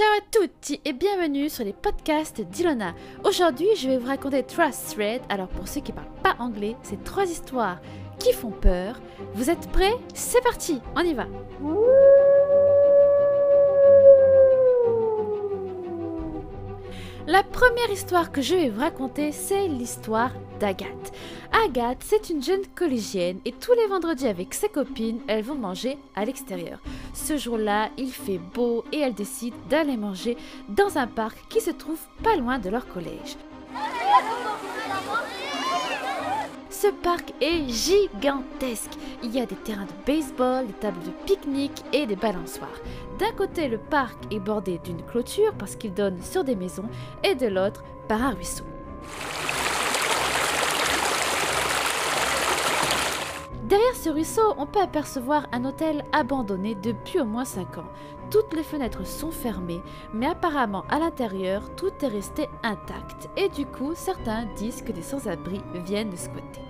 Ciao à tutti et bienvenue sur les podcasts d'Ilona. Aujourd'hui, je vais vous raconter Trust Thread. Alors pour ceux qui parlent pas anglais, c'est trois histoires qui font peur. Vous êtes prêts? C'est parti, on y va. La première histoire que je vais vous raconter, c'est l'histoire d'Agathe. Agathe, c'est une jeune collégienne et tous les vendredis avec ses copines, elles vont manger à l'extérieur. Ce jour-là, il fait beau et elles décident d'aller manger dans un parc qui se trouve pas loin de leur collège. Ce parc est gigantesque. Il y a des terrains de baseball, des tables de pique-nique et des balançoires. D'un côté, le parc est bordé d'une clôture parce qu'il donne sur des maisons et de l'autre par un ruisseau. Derrière ce ruisseau, on peut apercevoir un hôtel abandonné depuis au moins 5 ans. Toutes les fenêtres sont fermées, mais apparemment à l'intérieur, tout est resté intact. Et du coup, certains disent que des sans-abri viennent squatter.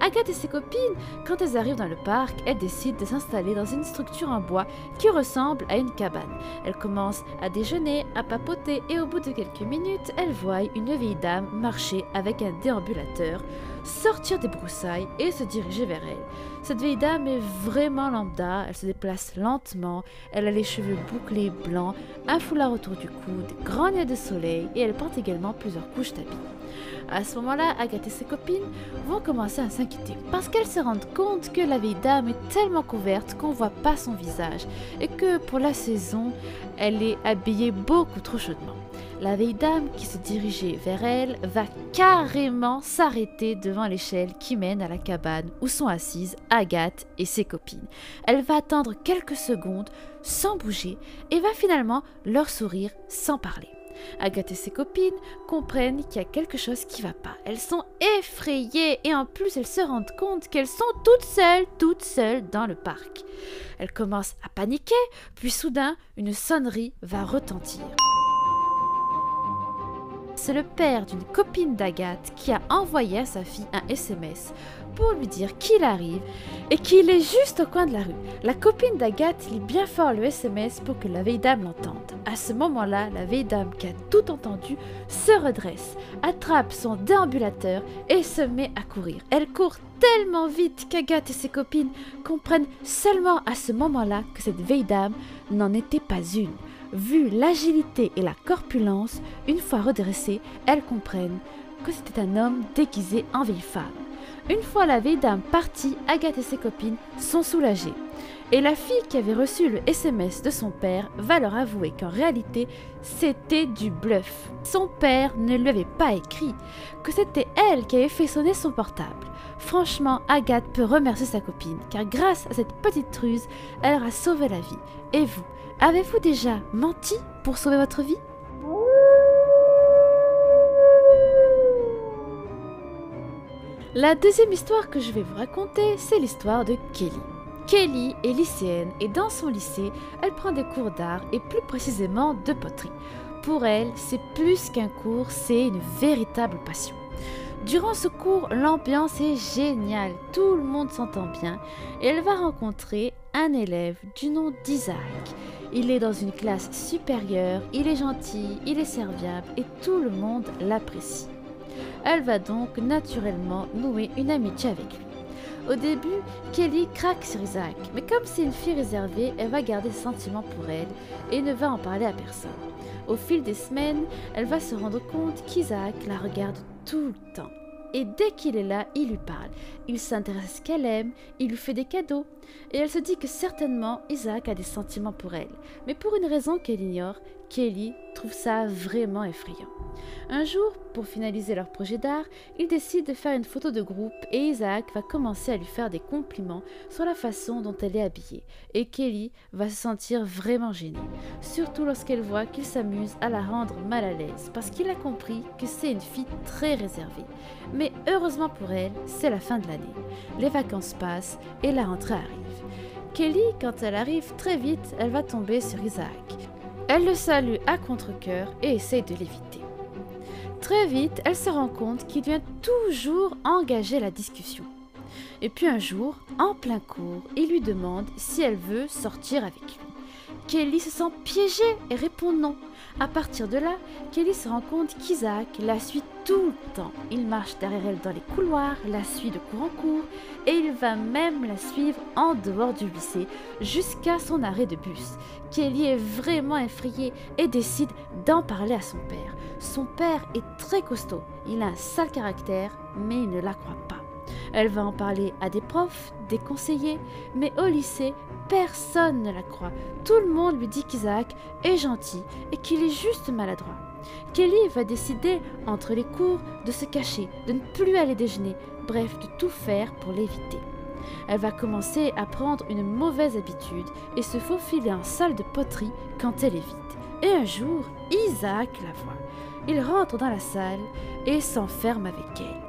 Agathe et ses copines, quand elles arrivent dans le parc, elles décident de s'installer dans une structure en bois qui ressemble à une cabane. Elles commencent à déjeuner, à papoter et au bout de quelques minutes, elles voient une vieille dame marcher avec un déambulateur, sortir des broussailles et se diriger vers elle. Cette vieille dame est vraiment lambda, elle se déplace lentement, elle a les cheveux bouclés blancs, un foulard autour du cou, des grands nez de soleil et elle porte également plusieurs couches d'habits. À ce moment-là, Agathe et ses copines vont commencer à parce qu'elles se rendent compte que la vieille dame est tellement couverte qu'on voit pas son visage et que pour la saison, elle est habillée beaucoup trop chaudement. La vieille dame qui se dirigeait vers elle va carrément s'arrêter devant l'échelle qui mène à la cabane où sont assises Agathe et ses copines. Elle va attendre quelques secondes sans bouger et va finalement leur sourire sans parler. Agathe et ses copines comprennent qu'il y a quelque chose qui va pas. Elles sont effrayées et en plus elles se rendent compte qu'elles sont toutes seules, toutes seules dans le parc. Elles commencent à paniquer, puis soudain une sonnerie va retentir. C'est le père d'une copine d'Agathe qui a envoyé à sa fille un SMS pour lui dire qu'il arrive et qu'il est juste au coin de la rue. La copine d'Agathe lit bien fort le SMS pour que la vieille dame l'entende. À ce moment-là, la vieille dame qui a tout entendu se redresse, attrape son déambulateur et se met à courir. Elle court tellement vite qu'Agathe et ses copines comprennent seulement à ce moment-là que cette vieille dame n'en était pas une. Vu l'agilité et la corpulence, une fois redressées, elles comprennent que c'était un homme déguisé en vieille femme. Une fois la vieille dame partie, Agathe et ses copines sont soulagées. Et la fille qui avait reçu le SMS de son père va leur avouer qu'en réalité, c'était du bluff. Son père ne lui avait pas écrit, que c'était elle qui avait fait sonner son portable. Franchement, Agathe peut remercier sa copine, car grâce à cette petite ruse, elle leur a sauvé la vie. Et vous, avez-vous déjà menti pour sauver votre vie? La deuxième histoire que je vais vous raconter, c'est l'histoire de Kelly. Kelly est lycéenne et dans son lycée, elle prend des cours d'art et plus précisément de poterie. Pour elle, c'est plus qu'un cours, c'est une véritable passion. Durant ce cours, l'ambiance est géniale, tout le monde s'entend bien et elle va rencontrer un élève du nom d'Isaac. Il est dans une classe supérieure, il est gentil, il est serviable et tout le monde l'apprécie. Elle va donc naturellement nouer une amitié avec lui. Au début, Kelly craque sur Isaac, mais comme c'est une fille réservée, elle va garder ses sentiments pour elle et ne va en parler à personne. Au fil des semaines, elle va se rendre compte qu'Isaac la regarde tout le temps. Et dès qu'il est là, il lui parle. Il s'intéresse à ce qu'elle aime, il lui fait des cadeaux. Et elle se dit que certainement Isaac a des sentiments pour elle. Mais pour une raison qu'elle ignore, Kelly trouve ça vraiment effrayant. Un jour, pour finaliser leur projet d'art, ils décident de faire une photo de groupe et Isaac va commencer à lui faire des compliments sur la façon dont elle est habillée. Et Kelly va se sentir vraiment gênée, surtout lorsqu'elle voit qu'il s'amuse à la rendre mal à l'aise, parce qu'il a compris que c'est une fille très réservée. Mais heureusement pour elle, c'est la fin de l'année. Les vacances passent et la rentrée arrive. Kelly, quand elle arrive très vite, elle va tomber sur Isaac. Elle le salue à contre-coeur et essaye de l'éviter. Très vite, elle se rend compte qu'il vient toujours engager la discussion. Et puis un jour, en plein cours, il lui demande si elle veut sortir avec lui. Kelly se sent piégée et répond non. À partir de là, Kelly se rend compte qu'Isaac la suit tout le temps. Il marche derrière elle dans les couloirs, la suit de cours en cours, et il va même la suivre en dehors du lycée jusqu'à son arrêt de bus. Kelly est vraiment effrayée et décide d'en parler à son père. Son père est très costaud, il a un sale caractère, mais il ne la croit pas. Elle va en parler à des profs, des conseillers, mais au lycée, personne ne la croit. Tout le monde lui dit qu'Isaac est gentil et qu'il est juste maladroit. Kelly va décider, entre les cours, de se cacher, de ne plus aller déjeuner, bref, de tout faire pour l'éviter. Elle va commencer à prendre une mauvaise habitude et se faufiler en salle de poterie quand elle vide. Et un jour, Isaac la voit. Il rentre dans la salle et s'enferme avec elle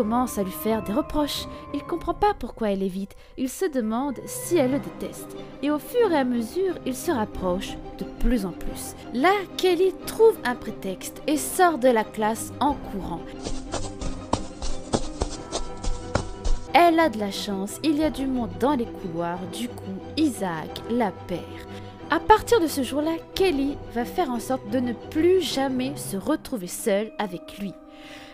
commence à lui faire des reproches. Il comprend pas pourquoi elle est vite. Il se demande si elle le déteste. Et au fur et à mesure, il se rapproche de plus en plus. Là, Kelly trouve un prétexte et sort de la classe en courant. Elle a de la chance, il y a du monde dans les couloirs, du coup, Isaac la perd. À partir de ce jour-là, Kelly va faire en sorte de ne plus jamais se retrouver seule avec lui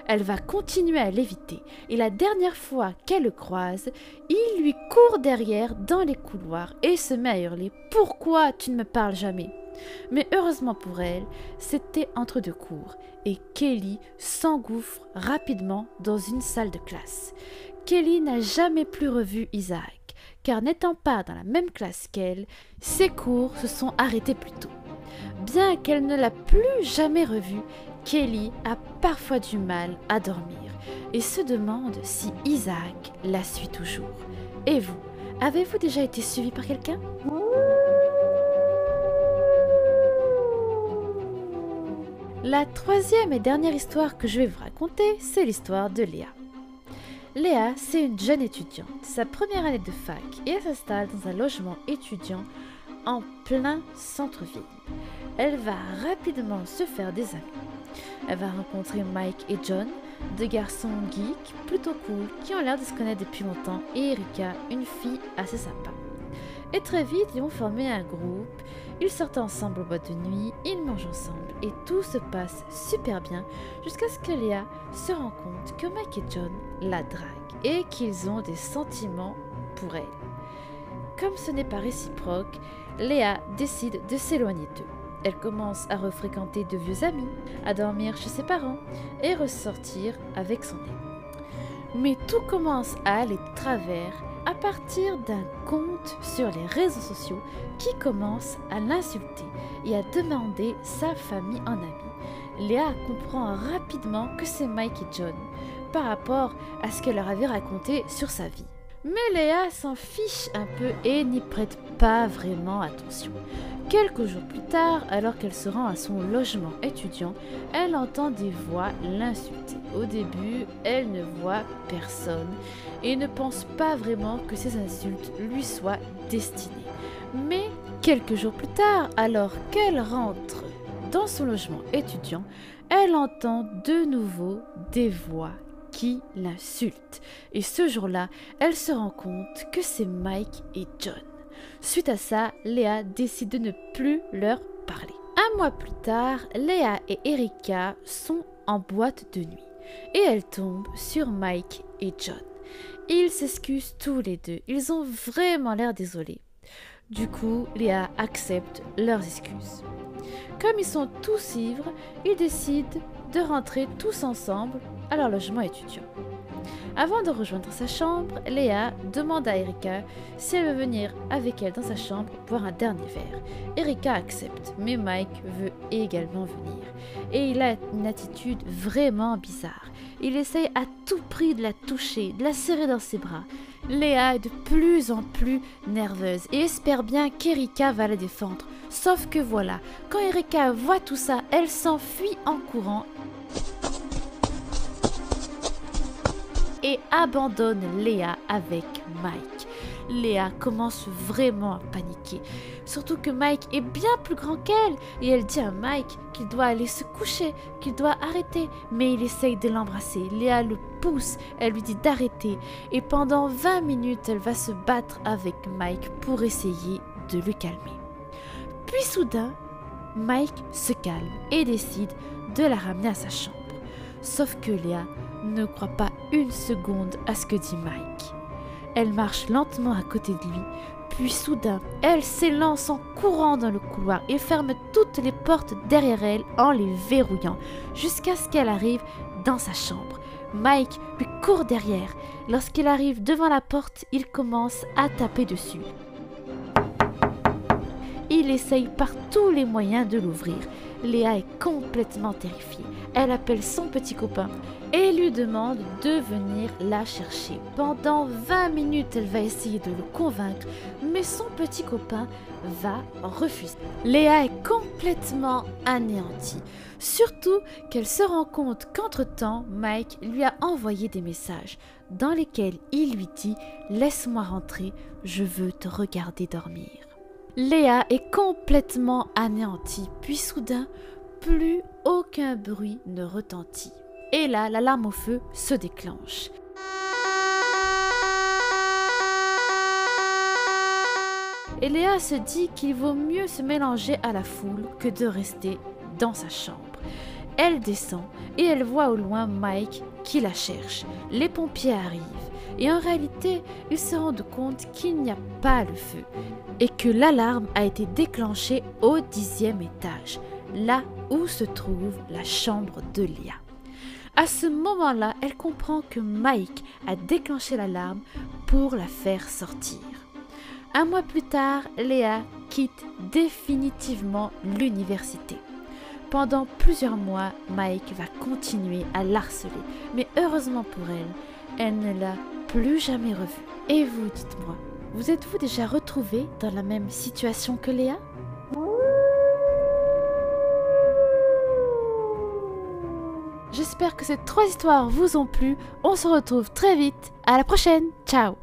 elle va continuer à l'éviter, et la dernière fois qu'elle le croise, il lui court derrière dans les couloirs et se met à hurler Pourquoi tu ne me parles jamais? Mais heureusement pour elle, c'était entre deux cours et Kelly s'engouffre rapidement dans une salle de classe. Kelly n'a jamais plus revu Isaac, car n'étant pas dans la même classe qu'elle, ses cours se sont arrêtés plus tôt. Bien qu'elle ne l'a plus jamais revu, Kelly a parfois du mal à dormir et se demande si Isaac la suit toujours. Et vous, avez-vous déjà été suivi par quelqu'un? La troisième et dernière histoire que je vais vous raconter, c'est l'histoire de Léa. Léa, c'est une jeune étudiante, sa première année de fac, et elle s'installe dans un logement étudiant en plein centre-ville. Elle va rapidement se faire des amis. Elle va rencontrer Mike et John, deux garçons geeks plutôt cool qui ont l'air de se connaître depuis longtemps, et Erika, une fille assez sympa. Et très vite, ils vont former un groupe, ils sortent ensemble au boîte de nuit, ils mangent ensemble, et tout se passe super bien jusqu'à ce que Léa se rend compte que Mike et John la draguent et qu'ils ont des sentiments pour elle. Comme ce n'est pas réciproque, Léa décide de s'éloigner d'eux. Elle commence à refréquenter de vieux amis, à dormir chez ses parents et ressortir avec son ami. Mais tout commence à aller de travers à partir d'un compte sur les réseaux sociaux qui commence à l'insulter et à demander sa famille en ami. Léa comprend rapidement que c'est Mike et John par rapport à ce qu'elle leur avait raconté sur sa vie. Mais Léa s'en fiche un peu et n'y prête pas vraiment attention. Quelques jours plus tard, alors qu'elle se rend à son logement étudiant, elle entend des voix l'insulter. Au début, elle ne voit personne et ne pense pas vraiment que ces insultes lui soient destinées. Mais quelques jours plus tard, alors qu'elle rentre dans son logement étudiant, elle entend de nouveau des voix qui l'insulte. Et ce jour-là, elle se rend compte que c'est Mike et John. Suite à ça, Léa décide de ne plus leur parler. Un mois plus tard, Léa et Erika sont en boîte de nuit et elles tombent sur Mike et John. Ils s'excusent tous les deux, ils ont vraiment l'air désolés. Du coup, Léa accepte leurs excuses. Comme ils sont tous ivres, ils décident de rentrer tous ensemble à leur logement étudiant. Avant de rejoindre sa chambre, Léa demande à Erika si elle veut venir avec elle dans sa chambre boire un dernier verre. Erika accepte, mais Mike veut également venir. Et il a une attitude vraiment bizarre. Il essaye à tout prix de la toucher, de la serrer dans ses bras. Léa est de plus en plus nerveuse et espère bien qu'Erika va la défendre. Sauf que voilà, quand Erika voit tout ça, elle s'enfuit en courant et abandonne Léa avec Mike. Léa commence vraiment à paniquer, surtout que Mike est bien plus grand qu'elle et elle dit à Mike qu'il doit aller se coucher, qu'il doit arrêter, mais il essaye de l'embrasser. Léa le pousse, elle lui dit d'arrêter et pendant 20 minutes elle va se battre avec Mike pour essayer de le calmer. Puis soudain, Mike se calme et décide de la ramener à sa chambre. Sauf que Léa ne croit pas une seconde à ce que dit Mike. Elle marche lentement à côté de lui, puis soudain, elle s'élance en courant dans le couloir et ferme toutes les portes derrière elle en les verrouillant, jusqu'à ce qu'elle arrive dans sa chambre. Mike lui court derrière. Lorsqu'il arrive devant la porte, il commence à taper dessus. Il essaye par tous les moyens de l'ouvrir. Léa est complètement terrifiée. Elle appelle son petit copain et lui demande de venir la chercher. Pendant 20 minutes, elle va essayer de le convaincre, mais son petit copain va refuser. Léa est complètement anéantie. Surtout qu'elle se rend compte qu'entre-temps, Mike lui a envoyé des messages dans lesquels il lui dit ⁇ Laisse-moi rentrer, je veux te regarder dormir ⁇ Léa est complètement anéantie, puis soudain, plus aucun bruit ne retentit. Et là, l'alarme au feu se déclenche. Et Léa se dit qu'il vaut mieux se mélanger à la foule que de rester dans sa chambre. Elle descend et elle voit au loin Mike qui la cherche. Les pompiers arrivent et en réalité, ils se rendent compte qu'il n'y a pas le feu et que l'alarme a été déclenchée au dixième étage, là où se trouve la chambre de Léa. À ce moment-là, elle comprend que Mike a déclenché l'alarme pour la faire sortir. Un mois plus tard, Léa quitte définitivement l'université. Pendant plusieurs mois, Mike va continuer à l'harceler, mais heureusement pour elle, elle ne l'a plus jamais revu. Et vous, dites-moi, vous êtes-vous déjà retrouvé dans la même situation que Léa? J'espère que ces trois histoires vous ont plu. On se retrouve très vite. À la prochaine. Ciao